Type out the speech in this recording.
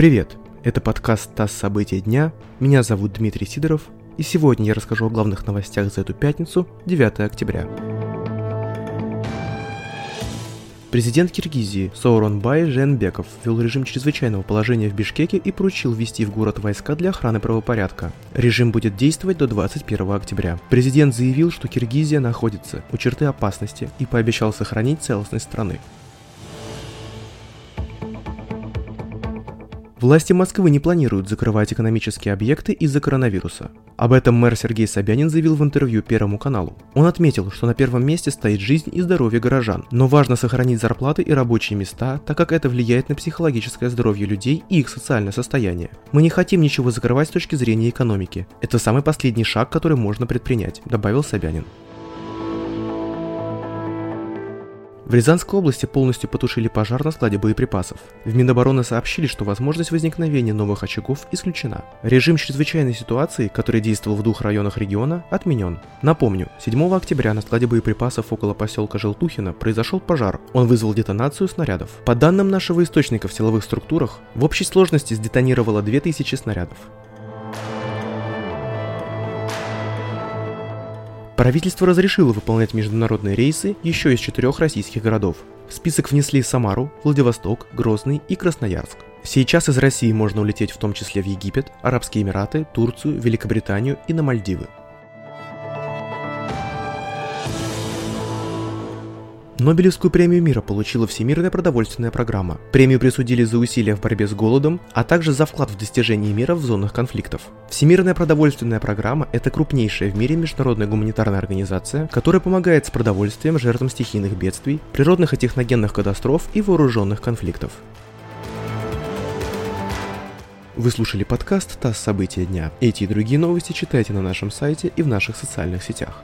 Привет! Это подкаст «ТАСС. События дня». Меня зовут Дмитрий Сидоров, и сегодня я расскажу о главных новостях за эту пятницу, 9 октября. Президент Киргизии Сооронбай Женбеков ввел режим чрезвычайного положения в Бишкеке и поручил ввести в город войска для охраны правопорядка. Режим будет действовать до 21 октября. Президент заявил, что Киргизия находится у черты опасности и пообещал сохранить целостность страны. Власти Москвы не планируют закрывать экономические объекты из-за коронавируса. Об этом мэр Сергей Собянин заявил в интервью Первому каналу. Он отметил, что на первом месте стоит жизнь и здоровье горожан, но важно сохранить зарплаты и рабочие места, так как это влияет на психологическое здоровье людей и их социальное состояние. Мы не хотим ничего закрывать с точки зрения экономики. Это самый последний шаг, который можно предпринять, добавил Собянин. В Рязанской области полностью потушили пожар на складе боеприпасов. В Минобороны сообщили, что возможность возникновения новых очагов исключена. Режим чрезвычайной ситуации, который действовал в двух районах региона, отменен. Напомню, 7 октября на складе боеприпасов около поселка Желтухина произошел пожар. Он вызвал детонацию снарядов. По данным нашего источника в силовых структурах, в общей сложности сдетонировало 2000 снарядов. Правительство разрешило выполнять международные рейсы еще из четырех российских городов. В список внесли Самару, Владивосток, Грозный и Красноярск. Сейчас из России можно улететь в том числе в Египет, Арабские Эмираты, Турцию, Великобританию и на Мальдивы. Нобелевскую премию мира получила Всемирная продовольственная программа. Премию присудили за усилия в борьбе с голодом, а также за вклад в достижение мира в зонах конфликтов. Всемирная продовольственная программа – это крупнейшая в мире международная гуманитарная организация, которая помогает с продовольствием жертвам стихийных бедствий, природных и техногенных катастроф и вооруженных конфликтов. Вы слушали подкаст «ТАСС. События дня». Эти и другие новости читайте на нашем сайте и в наших социальных сетях.